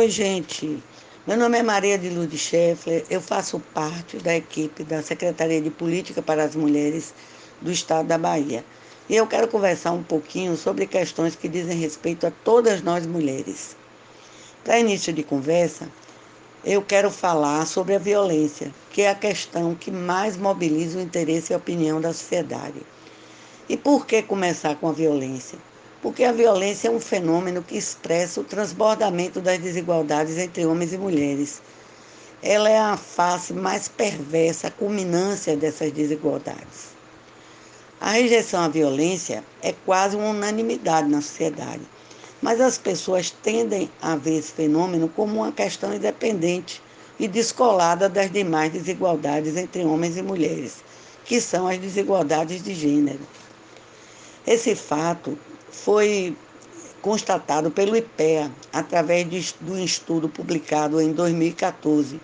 Oi, gente. Meu nome é Maria de Lourdes Scheffler. Eu faço parte da equipe da Secretaria de Política para as Mulheres do Estado da Bahia. E eu quero conversar um pouquinho sobre questões que dizem respeito a todas nós mulheres. Para início de conversa, eu quero falar sobre a violência, que é a questão que mais mobiliza o interesse e a opinião da sociedade. E por que começar com a violência? Porque a violência é um fenômeno que expressa o transbordamento das desigualdades entre homens e mulheres. Ela é a face mais perversa, a culminância dessas desigualdades. A rejeição à violência é quase uma unanimidade na sociedade, mas as pessoas tendem a ver esse fenômeno como uma questão independente e descolada das demais desigualdades entre homens e mulheres, que são as desigualdades de gênero. Esse fato foi constatado pelo IPEA através de, do estudo publicado em 2014,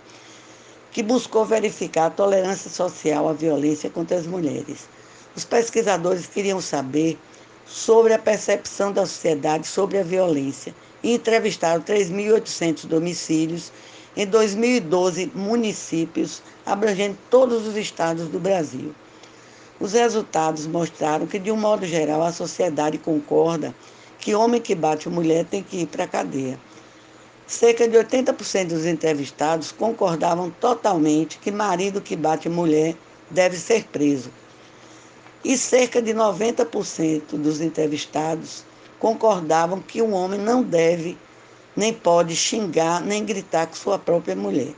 que buscou verificar a tolerância social à violência contra as mulheres. Os pesquisadores queriam saber sobre a percepção da sociedade sobre a violência e entrevistaram 3.800 domicílios em 2012 municípios abrangendo todos os estados do Brasil. Os resultados mostraram que, de um modo geral, a sociedade concorda que homem que bate mulher tem que ir para a cadeia. Cerca de 80% dos entrevistados concordavam totalmente que marido que bate mulher deve ser preso. E cerca de 90% dos entrevistados concordavam que um homem não deve nem pode xingar nem gritar com sua própria mulher.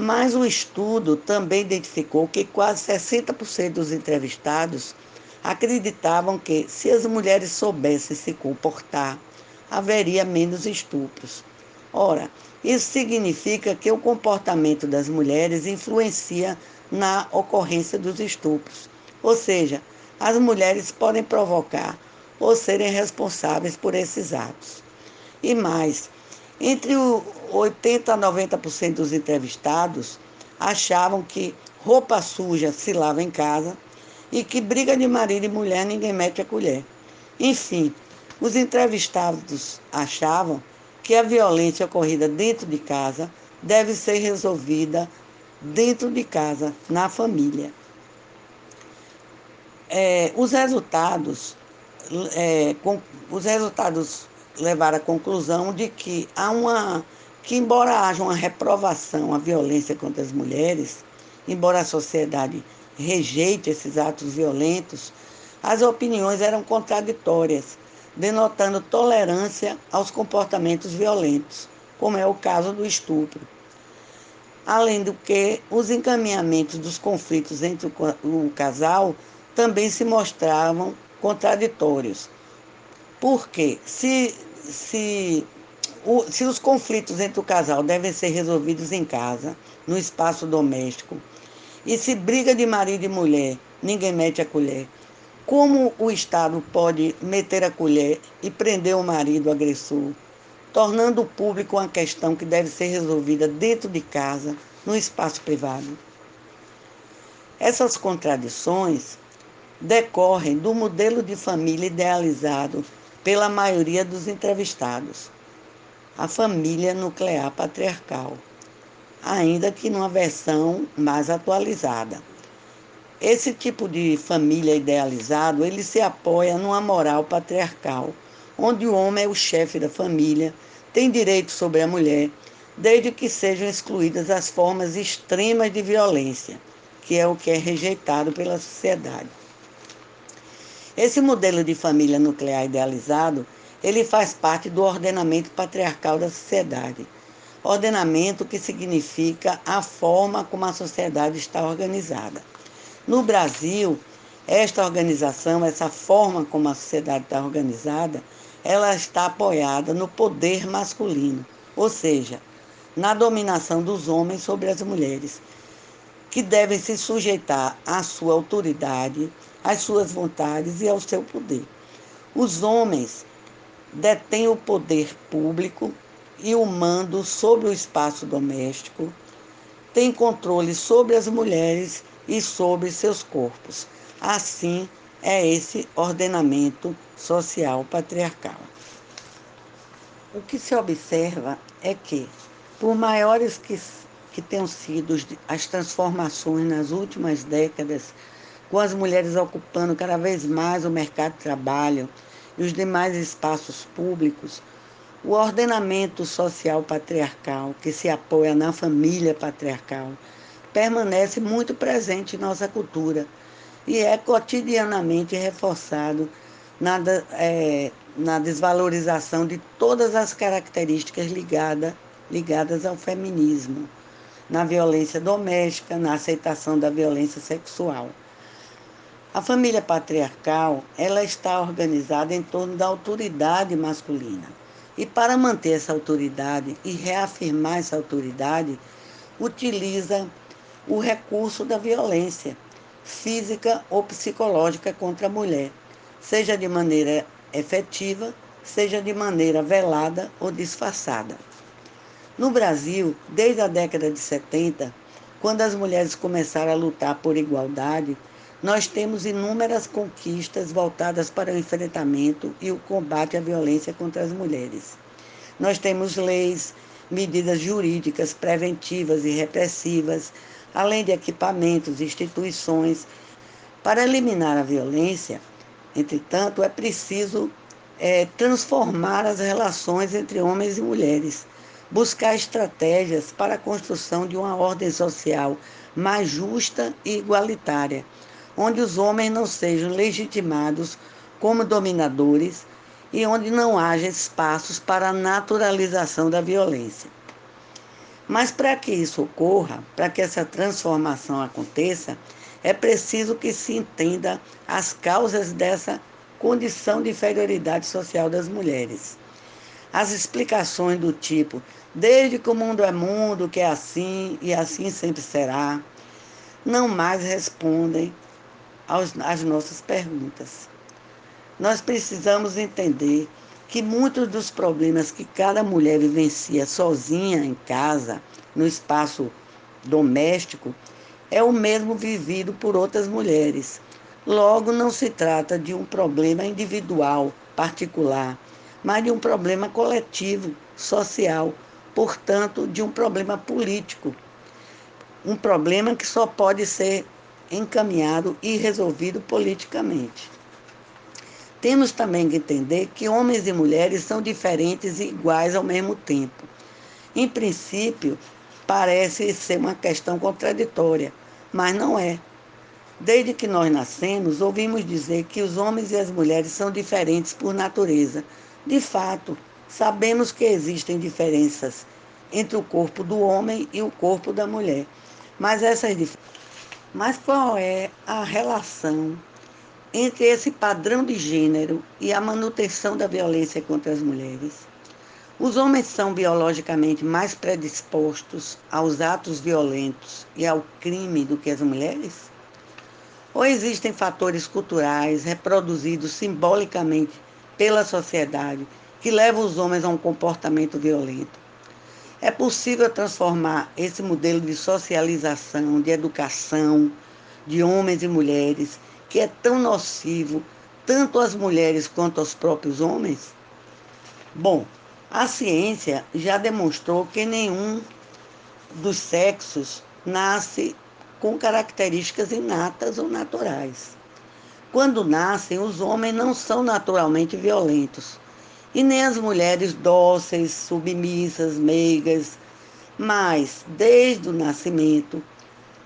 Mas o estudo também identificou que quase 60% dos entrevistados acreditavam que, se as mulheres soubessem se comportar, haveria menos estupros. Ora, isso significa que o comportamento das mulheres influencia na ocorrência dos estupros. Ou seja, as mulheres podem provocar ou serem responsáveis por esses atos. E mais, entre o 80 a 90% dos entrevistados achavam que roupa suja se lava em casa e que briga de marido e mulher ninguém mete a colher. Enfim, os entrevistados achavam que a violência ocorrida dentro de casa deve ser resolvida dentro de casa, na família. É, os resultados, é, com, os resultados levar à conclusão de que há uma que embora haja uma reprovação à violência contra as mulheres, embora a sociedade rejeite esses atos violentos, as opiniões eram contraditórias, denotando tolerância aos comportamentos violentos, como é o caso do estupro. Além do que, os encaminhamentos dos conflitos entre o casal também se mostravam contraditórios. Porque se se, o, se os conflitos entre o casal devem ser resolvidos em casa, no espaço doméstico, e se briga de marido e mulher, ninguém mete a colher. Como o Estado pode meter a colher e prender o marido agressor, tornando público uma questão que deve ser resolvida dentro de casa, no espaço privado? Essas contradições decorrem do modelo de família idealizado pela maioria dos entrevistados, a família nuclear patriarcal, ainda que numa versão mais atualizada. Esse tipo de família idealizado, ele se apoia numa moral patriarcal, onde o homem é o chefe da família, tem direito sobre a mulher, desde que sejam excluídas as formas extremas de violência, que é o que é rejeitado pela sociedade. Esse modelo de família nuclear idealizado, ele faz parte do ordenamento patriarcal da sociedade. Ordenamento que significa a forma como a sociedade está organizada. No Brasil, esta organização, essa forma como a sociedade está organizada, ela está apoiada no poder masculino, ou seja, na dominação dos homens sobre as mulheres, que devem se sujeitar à sua autoridade, às suas vontades e ao seu poder. Os homens detêm o poder público e o mando sobre o espaço doméstico, têm controle sobre as mulheres e sobre seus corpos. Assim é esse ordenamento social patriarcal. o que se observa é que, por maiores que, que tenham sido as transformações nas últimas décadas, com as mulheres ocupando cada vez mais o mercado de trabalho e os demais espaços públicos, o ordenamento social patriarcal, que se apoia na família patriarcal, permanece muito presente em nossa cultura e é cotidianamente reforçado na, é, na desvalorização de todas as características ligada, ligadas ao feminismo, na violência doméstica, na aceitação da violência sexual. A família patriarcal, ela está organizada em torno da autoridade masculina. E para manter essa autoridade e reafirmar essa autoridade, utiliza o recurso da violência física ou psicológica contra a mulher, seja de maneira efetiva, seja de maneira velada ou disfarçada. No Brasil, desde a década de 70, quando as mulheres começaram a lutar por igualdade, nós temos inúmeras conquistas voltadas para o enfrentamento e o combate à violência contra as mulheres. Nós temos leis, medidas jurídicas preventivas e repressivas, além de equipamentos, instituições. Para eliminar a violência, entretanto, é preciso é, transformar as relações entre homens e mulheres, buscar estratégias para a construção de uma ordem social mais justa e igualitária, onde os homens não sejam legitimados como dominadores e onde não haja espaços para a naturalização da violência. Mas para que isso ocorra, para que essa transformação aconteça, é preciso que se entenda as causas dessa condição de inferioridade social das mulheres. As explicações do tipo, desde que o mundo é mundo, que é assim e assim sempre será, não mais respondem às nossas perguntas. Nós precisamos entender que muitos dos problemas que cada mulher vivencia sozinha em casa, no espaço doméstico, é o mesmo vivido por outras mulheres. Logo, não se trata de um problema individual, particular, mas de um problema coletivo, social, portanto, de um problema político. Um problema que só pode ser encaminhado e resolvido politicamente. Temos também que entender que homens e mulheres são diferentes e iguais ao mesmo tempo. Em princípio, parece ser uma questão contraditória, mas não é. Desde que nós nascemos, ouvimos dizer que os homens e as mulheres são diferentes por natureza. De fato, sabemos que existem diferenças entre o corpo do homem e o corpo da mulher. Mas essas Mas qual é a relação entre esse padrão de gênero e a manutenção da violência contra as mulheres. Os homens são biologicamente mais predispostos aos atos violentos e ao crime do que as mulheres? Ou existem fatores culturais reproduzidos simbolicamente pela sociedade que levam os homens a um comportamento violento? É possível transformar esse modelo de socialização, de educação de homens e mulheres que é tão nocivo tanto às mulheres quanto aos próprios homens? Bom, a ciência já demonstrou que nenhum dos sexos nasce com características inatas ou naturais. Quando nascem, os homens não são naturalmente violentos, e nem as mulheres dóceis, submissas, meigas, mas, desde o nascimento,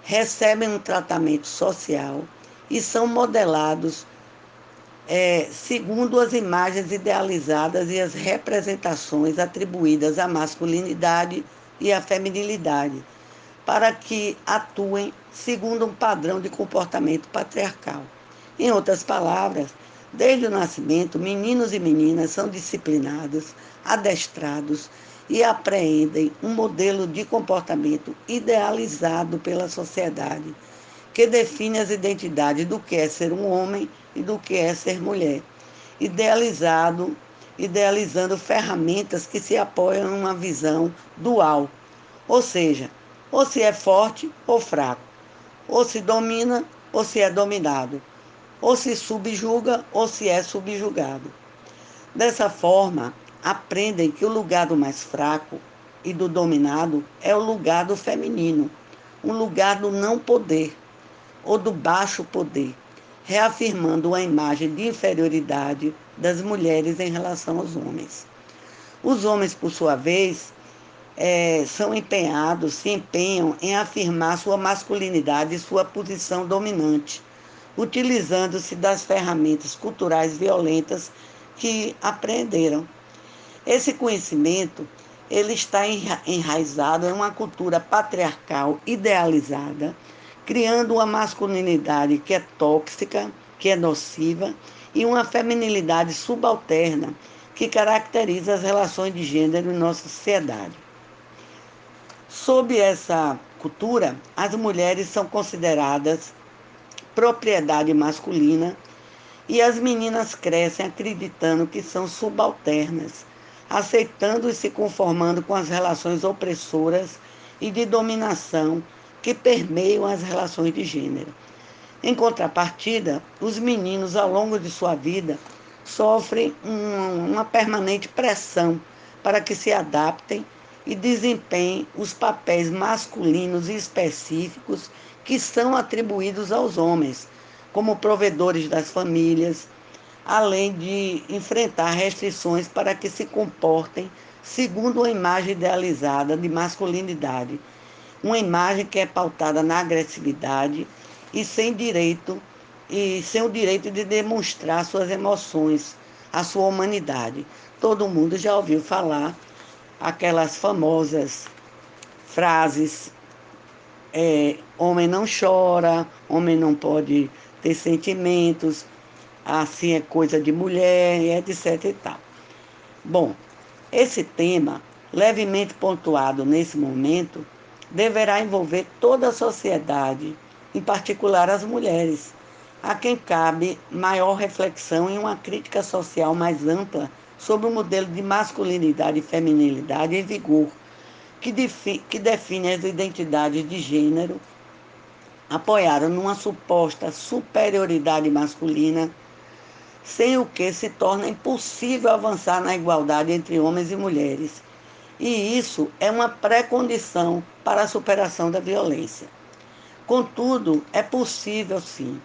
recebem um tratamento social e são modelados é, segundo as imagens idealizadas e as representações atribuídas à masculinidade e à feminilidade, para que atuem segundo um padrão de comportamento patriarcal. Em outras palavras, desde o nascimento, meninos e meninas são disciplinados, adestrados e apreendem um modelo de comportamento idealizado pela sociedade que define as identidades do que é ser um homem e do que é ser mulher, idealizado, idealizando ferramentas que se apoiam em uma visão dual, ou seja, ou se é forte ou fraco, ou se domina ou se é dominado, ou se subjuga ou se é subjugado. Dessa forma, aprendem que o lugar do mais fraco e do dominado é o lugar do feminino, um lugar do não poder ou do baixo poder, reafirmando a imagem de inferioridade das mulheres em relação aos homens. Os homens, por sua vez, é, são empenhados, se empenham em afirmar sua masculinidade e sua posição dominante, utilizando-se das ferramentas culturais violentas que aprenderam. Esse conhecimento ele está enraizado em uma cultura patriarcal idealizada, criando uma masculinidade que é tóxica, que é nociva, e uma feminilidade subalterna que caracteriza as relações de gênero em nossa sociedade. Sob essa cultura, as mulheres são consideradas propriedade masculina e as meninas crescem acreditando que são subalternas, aceitando e se conformando com as relações opressoras e de dominação que permeiam as relações de gênero. Em contrapartida, os meninos, ao longo de sua vida, sofrem uma permanente pressão para que se adaptem e desempenhem os papéis masculinos específicos que são atribuídos aos homens, como provedores das famílias, além de enfrentar restrições para que se comportem segundo a imagem idealizada de masculinidade, uma imagem que é pautada na agressividade e sem direito e sem o direito de demonstrar suas emoções, a sua humanidade. Todo mundo já ouviu falar aquelas famosas frases: é, homem não chora, homem não pode ter sentimentos, assim é coisa de mulher, etc e tal. Bom, esse tema, levemente pontuado nesse momento, deverá envolver toda a sociedade, em particular as mulheres, a quem cabe maior reflexão e uma crítica social mais ampla sobre o modelo de masculinidade e feminilidade em vigor, que, defi que define as identidades de gênero, apoiaram numa suposta superioridade masculina, sem o que se torna impossível avançar na igualdade entre homens e mulheres. E isso é uma pré-condição para a superação da violência. Contudo, é possível sim.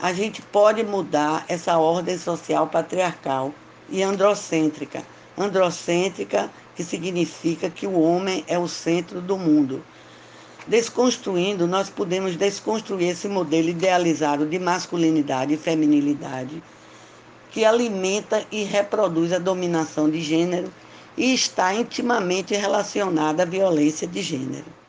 A gente pode mudar essa ordem social patriarcal e androcêntrica. Androcêntrica, que significa que o homem é o centro do mundo. Desconstruindo, nós podemos desconstruir esse modelo idealizado de masculinidade e feminilidade, que alimenta e reproduz a dominação de gênero e está intimamente relacionada à violência de gênero.